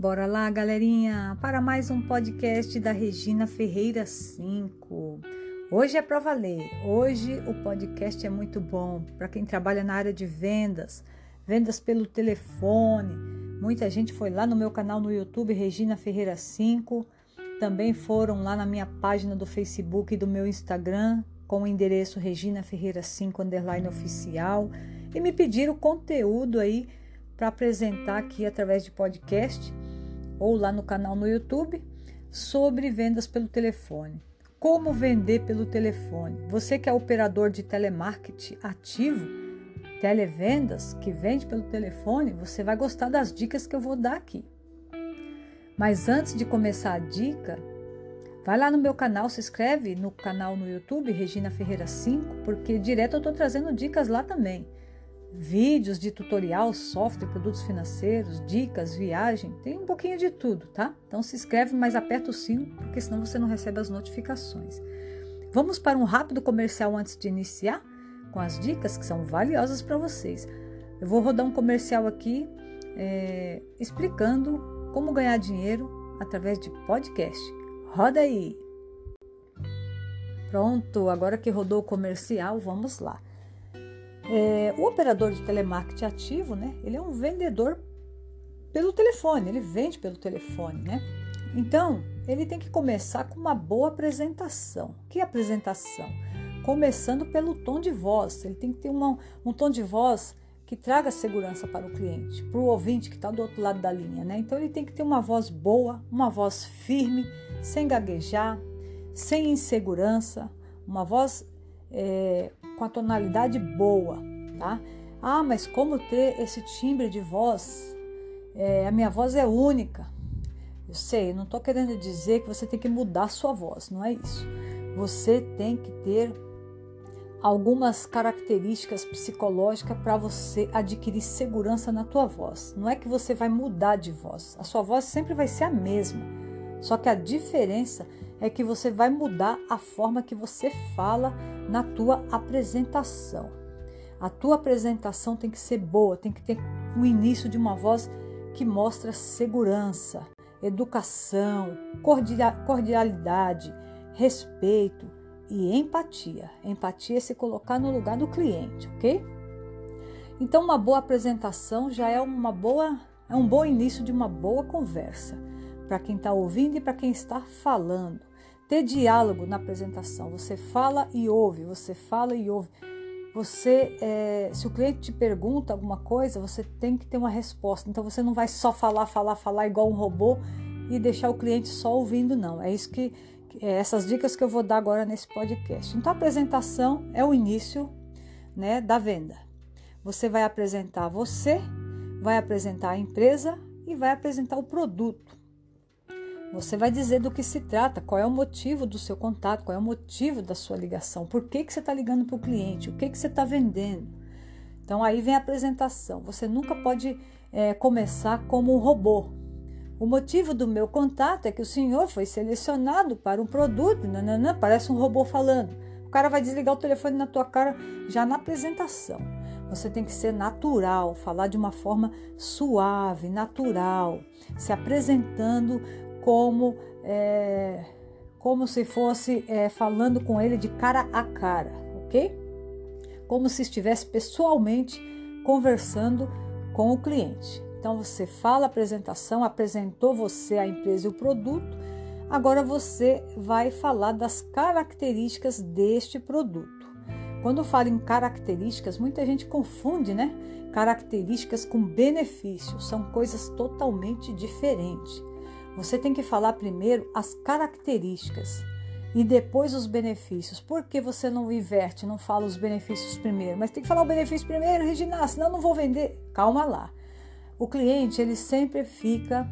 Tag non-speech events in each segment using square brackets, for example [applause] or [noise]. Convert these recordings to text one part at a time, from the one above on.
Bora lá, galerinha, para mais um podcast da Regina Ferreira 5. Hoje é para valer. Hoje o podcast é muito bom para quem trabalha na área de vendas, vendas pelo telefone. Muita gente foi lá no meu canal no YouTube Regina Ferreira 5. Também foram lá na minha página do Facebook e do meu Instagram com o endereço Regina Ferreira 5 underline oficial e me pediram conteúdo aí para apresentar aqui através de podcast ou lá no canal no YouTube sobre vendas pelo telefone. Como vender pelo telefone? Você que é operador de telemarketing ativo, televendas, que vende pelo telefone, você vai gostar das dicas que eu vou dar aqui. Mas antes de começar a dica, vai lá no meu canal, se inscreve no canal no YouTube Regina Ferreira 5, porque direto eu estou trazendo dicas lá também vídeos de tutorial, software, produtos financeiros, dicas, viagem, tem um pouquinho de tudo, tá? Então se inscreve, mas aperta o sino, porque senão você não recebe as notificações. Vamos para um rápido comercial antes de iniciar com as dicas que são valiosas para vocês. Eu vou rodar um comercial aqui é, explicando como ganhar dinheiro através de podcast. Roda aí! Pronto, agora que rodou o comercial, vamos lá. É, o operador de telemarketing ativo, né? Ele é um vendedor pelo telefone, ele vende pelo telefone, né? Então, ele tem que começar com uma boa apresentação. Que apresentação? Começando pelo tom de voz. Ele tem que ter uma, um tom de voz que traga segurança para o cliente, para o ouvinte que está do outro lado da linha, né? Então, ele tem que ter uma voz boa, uma voz firme, sem gaguejar, sem insegurança, uma voz é, com a tonalidade boa, tá? Ah, mas como ter esse timbre de voz? É, a minha voz é única. Eu sei, não estou querendo dizer que você tem que mudar sua voz, não é isso. Você tem que ter algumas características psicológicas para você adquirir segurança na tua voz. Não é que você vai mudar de voz. A sua voz sempre vai ser a mesma. Só que a diferença é que você vai mudar a forma que você fala na tua apresentação. A tua apresentação tem que ser boa, tem que ter o início de uma voz que mostra segurança, educação, cordialidade, respeito e empatia. Empatia é se colocar no lugar do cliente, ok? Então, uma boa apresentação já é uma boa, é um bom início de uma boa conversa para quem está ouvindo e para quem está falando ter diálogo na apresentação. Você fala e ouve, você fala e ouve. Você, é, se o cliente te pergunta alguma coisa, você tem que ter uma resposta. Então você não vai só falar, falar, falar igual um robô e deixar o cliente só ouvindo, não. É isso que é essas dicas que eu vou dar agora nesse podcast. Então a apresentação é o início, né, da venda. Você vai apresentar você, vai apresentar a empresa e vai apresentar o produto. Você vai dizer do que se trata, qual é o motivo do seu contato, qual é o motivo da sua ligação, por que, que você está ligando para o cliente, o que, que você está vendendo. Então aí vem a apresentação. Você nunca pode é, começar como um robô. O motivo do meu contato é que o senhor foi selecionado para um produto, nananã, parece um robô falando. O cara vai desligar o telefone na tua cara já na apresentação. Você tem que ser natural, falar de uma forma suave, natural, se apresentando como, é, como se fosse é, falando com ele de cara a cara, ok? Como se estivesse pessoalmente conversando com o cliente. Então você fala a apresentação, apresentou você a empresa e o produto, agora você vai falar das características deste produto. Quando falo em características, muita gente confunde, né? Características com benefícios, são coisas totalmente diferentes. Você tem que falar primeiro as características e depois os benefícios. Por que você não inverte, não fala os benefícios primeiro? Mas tem que falar o benefício primeiro, Regina, senão não vou vender. Calma lá. O cliente, ele sempre fica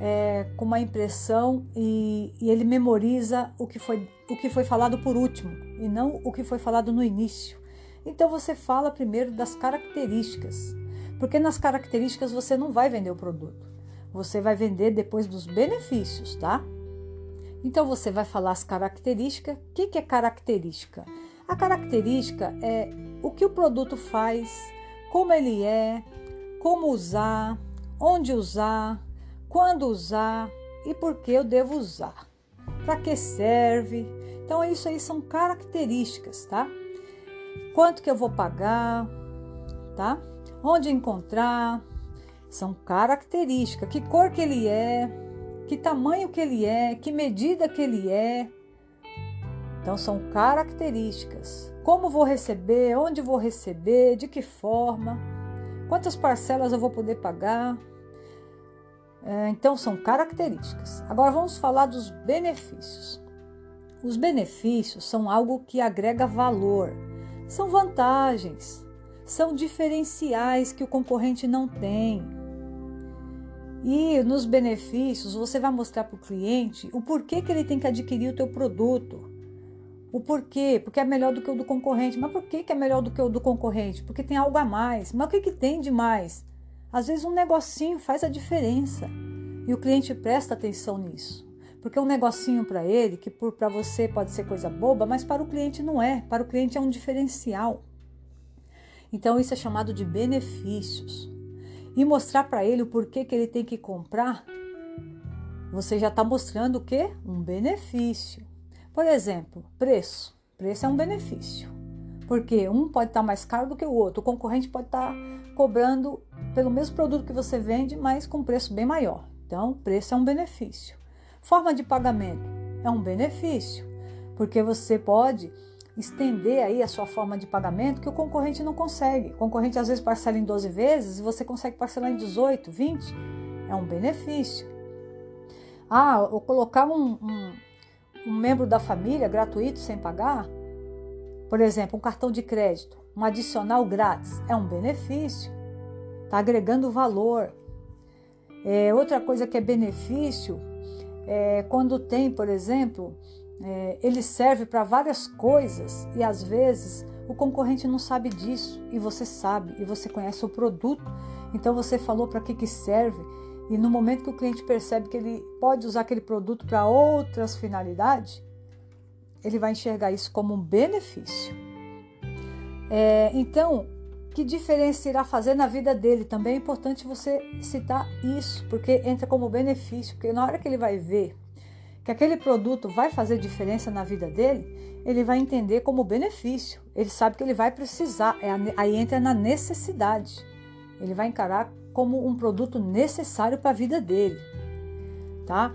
é, com uma impressão e, e, ele memoriza o que, foi, o que foi falado por último e não o que foi falado no início. Então você fala primeiro das características, porque nas características você não vai vender o produto. Você vai vender depois dos benefícios, tá? Então você vai falar as características. O que, que é característica? A característica é o que o produto faz, como ele é, como usar, onde usar, quando usar e por que eu devo usar, para que serve. Então, isso aí são características, tá? Quanto que eu vou pagar, tá? Onde encontrar, são características. Que cor que ele é, que tamanho que ele é, que medida que ele é. Então são características. Como vou receber, onde vou receber, de que forma, quantas parcelas eu vou poder pagar. É, então são características. Agora vamos falar dos benefícios. Os benefícios são algo que agrega valor, são vantagens, são diferenciais que o concorrente não tem. E nos benefícios você vai mostrar para o cliente o porquê que ele tem que adquirir o teu produto. O porquê, porque é melhor do que o do concorrente. Mas por que, é melhor do que o do concorrente? Porque tem algo a mais. Mas o que, que tem de mais? Às vezes um negocinho faz a diferença. E o cliente presta atenção nisso. Porque um negocinho para ele, que para você pode ser coisa boba, mas para o cliente não é. Para o cliente é um diferencial. Então isso é chamado de benefícios e mostrar para ele o porquê que ele tem que comprar, você já está mostrando o que? Um benefício. Por exemplo, preço. Preço é um benefício. Porque um pode estar tá mais caro do que o outro. O concorrente pode estar tá cobrando pelo mesmo produto que você vende, mas com preço bem maior. Então, preço é um benefício. Forma de pagamento é um benefício, porque você pode estender aí a sua forma de pagamento que o concorrente não consegue. O concorrente às vezes parcela em 12 vezes e você consegue parcelar em 18, 20. É um benefício. Ah, ou colocar um, um, um membro da família gratuito sem pagar, por exemplo, um cartão de crédito, um adicional grátis, é um benefício. Está agregando valor. É, outra coisa que é benefício é quando tem, por exemplo, é, ele serve para várias coisas e às vezes o concorrente não sabe disso e você sabe e você conhece o produto, então você falou para que, que serve e no momento que o cliente percebe que ele pode usar aquele produto para outras finalidades, ele vai enxergar isso como um benefício. É, então, que diferença irá fazer na vida dele? Também é importante você citar isso, porque entra como benefício, porque na hora que ele vai ver que aquele produto vai fazer diferença na vida dele, ele vai entender como benefício. Ele sabe que ele vai precisar, é aí entra na necessidade. Ele vai encarar como um produto necessário para a vida dele, tá?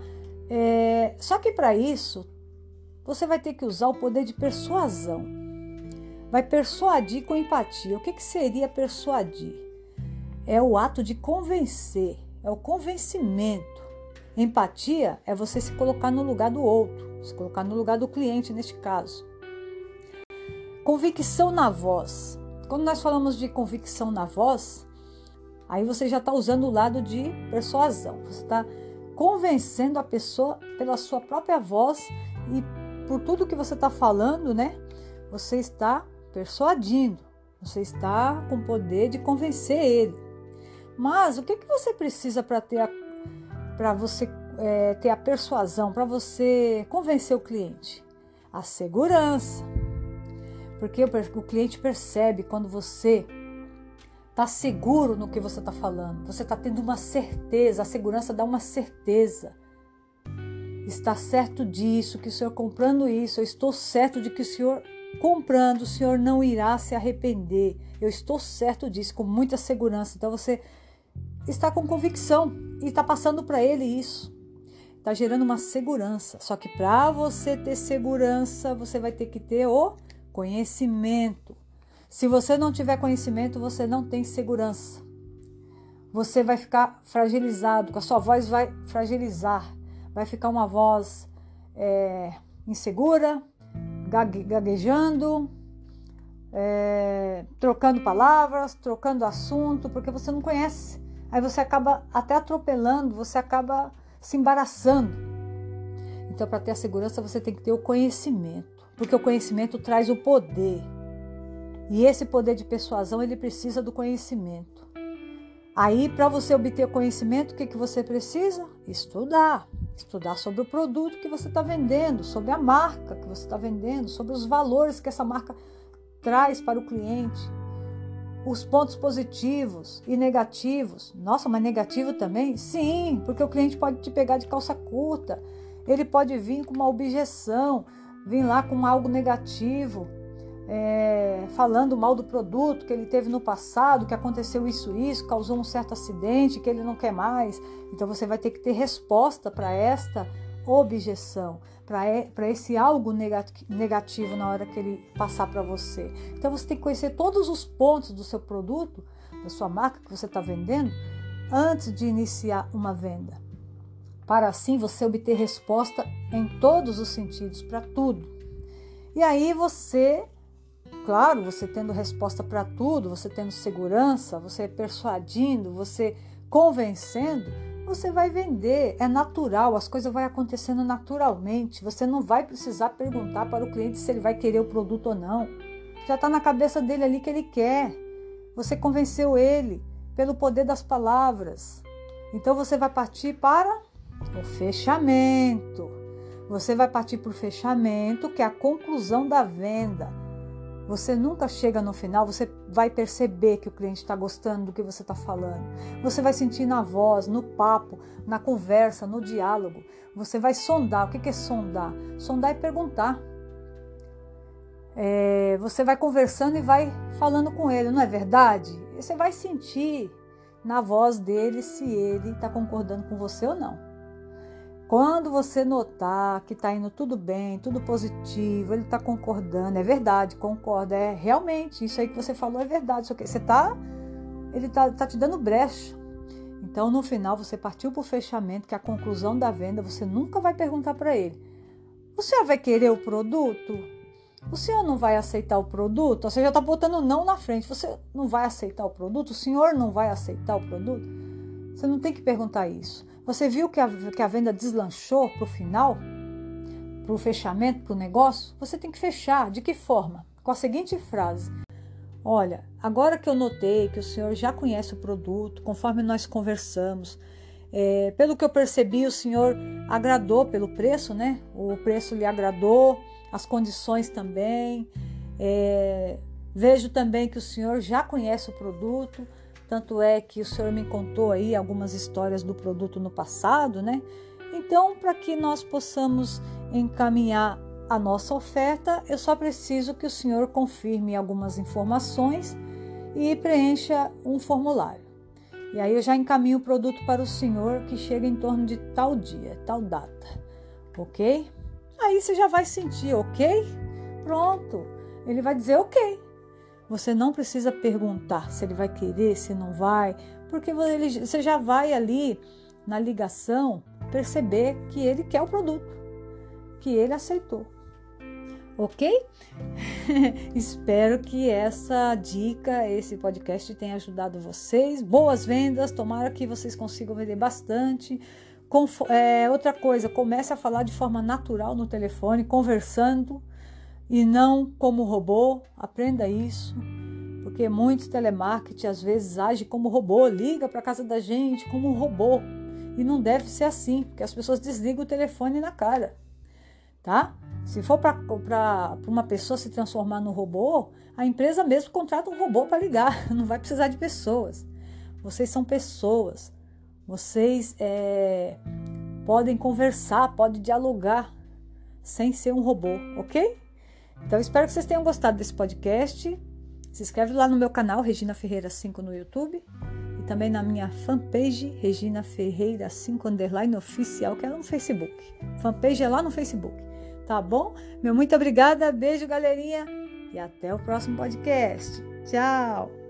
É, só que para isso você vai ter que usar o poder de persuasão. Vai persuadir com empatia. O que, que seria persuadir? É o ato de convencer, é o convencimento. Empatia é você se colocar no lugar do outro, se colocar no lugar do cliente neste caso. Convicção na voz. Quando nós falamos de convicção na voz, aí você já está usando o lado de persuasão. Você está convencendo a pessoa pela sua própria voz e por tudo que você está falando, né? Você está persuadindo. Você está com o poder de convencer ele. Mas o que, que você precisa para ter a para você é, ter a persuasão, para você convencer o cliente? A segurança. Porque o, o cliente percebe quando você está seguro no que você está falando, você está tendo uma certeza, a segurança dá uma certeza. Está certo disso, que o senhor comprando isso, eu estou certo de que o senhor comprando, o senhor não irá se arrepender. Eu estou certo disso, com muita segurança. Então você está com convicção e está passando para ele isso. Está gerando uma segurança. Só que para você ter segurança, você vai ter que ter o conhecimento. Se você não tiver conhecimento, você não tem segurança. Você vai ficar fragilizado, a sua voz vai fragilizar, vai ficar uma voz é, insegura, gaguejando, é, trocando palavras, trocando assunto, porque você não conhece aí você acaba até atropelando, você acaba se embaraçando. Então, para ter a segurança, você tem que ter o conhecimento, porque o conhecimento traz o poder. E esse poder de persuasão, ele precisa do conhecimento. Aí, para você obter conhecimento, o que, que você precisa? Estudar. Estudar sobre o produto que você está vendendo, sobre a marca que você está vendendo, sobre os valores que essa marca traz para o cliente. Os pontos positivos e negativos. Nossa, mas negativo também? Sim, porque o cliente pode te pegar de calça curta. Ele pode vir com uma objeção, vir lá com algo negativo, é, falando mal do produto que ele teve no passado, que aconteceu isso, isso, causou um certo acidente, que ele não quer mais. Então você vai ter que ter resposta para esta objeção, para esse algo negativo na hora que ele passar para você. Então você tem que conhecer todos os pontos do seu produto, da sua marca que você está vendendo, antes de iniciar uma venda. Para assim você obter resposta em todos os sentidos, para tudo. E aí você Claro, você tendo resposta para tudo, você tendo segurança, você persuadindo, você convencendo, você vai vender. É natural, as coisas vão acontecendo naturalmente. Você não vai precisar perguntar para o cliente se ele vai querer o produto ou não. Já está na cabeça dele ali que ele quer. Você convenceu ele pelo poder das palavras. Então você vai partir para o fechamento. Você vai partir para o fechamento, que é a conclusão da venda. Você nunca chega no final, você vai perceber que o cliente está gostando do que você está falando. Você vai sentir na voz, no papo, na conversa, no diálogo. Você vai sondar. O que é sondar? Sondar é perguntar. É, você vai conversando e vai falando com ele, não é verdade? Você vai sentir na voz dele se ele está concordando com você ou não. Quando você notar que está indo tudo bem, tudo positivo, ele está concordando, é verdade, concorda, é realmente isso aí que você falou é verdade. Só que você está, ele está tá te dando brecha. Então, no final, você partiu para o fechamento, que é a conclusão da venda. Você nunca vai perguntar para ele: o senhor vai querer o produto? O senhor não vai aceitar o produto? Você já está botando não na frente. Você não vai aceitar o produto? O senhor não vai aceitar o produto? Você não tem que perguntar isso. Você viu que a, que a venda deslanchou para o final? Para o fechamento, para o negócio? Você tem que fechar. De que forma? Com a seguinte frase: Olha, agora que eu notei que o senhor já conhece o produto, conforme nós conversamos, é, pelo que eu percebi, o senhor agradou pelo preço, né? O preço lhe agradou, as condições também. É, vejo também que o senhor já conhece o produto. Tanto é que o senhor me contou aí algumas histórias do produto no passado, né? Então, para que nós possamos encaminhar a nossa oferta, eu só preciso que o senhor confirme algumas informações e preencha um formulário. E aí eu já encaminho o produto para o senhor que chega em torno de tal dia, tal data. Ok? Aí você já vai sentir, ok? Pronto. Ele vai dizer ok. Você não precisa perguntar se ele vai querer, se não vai, porque você já vai ali na ligação perceber que ele quer o produto, que ele aceitou. Ok? [laughs] Espero que essa dica, esse podcast tenha ajudado vocês. Boas vendas, tomara que vocês consigam vender bastante. É, outra coisa, comece a falar de forma natural no telefone, conversando e não como robô. Aprenda isso, porque muitos telemarketing às vezes age como robô, liga para casa da gente como um robô. E não deve ser assim, porque as pessoas desligam o telefone na cara, tá? Se for para uma pessoa se transformar no robô, a empresa mesmo contrata um robô para ligar, [laughs] não vai precisar de pessoas. Vocês são pessoas, vocês é, podem conversar, podem dialogar sem ser um robô, ok? Então, espero que vocês tenham gostado desse podcast. Se inscreve lá no meu canal, Regina Ferreira 5 no YouTube. E também na minha fanpage, Regina Ferreira 5 underline oficial, que é no Facebook. Fanpage é lá no Facebook. Tá bom? Meu muito obrigada, beijo, galerinha. E até o próximo podcast. Tchau!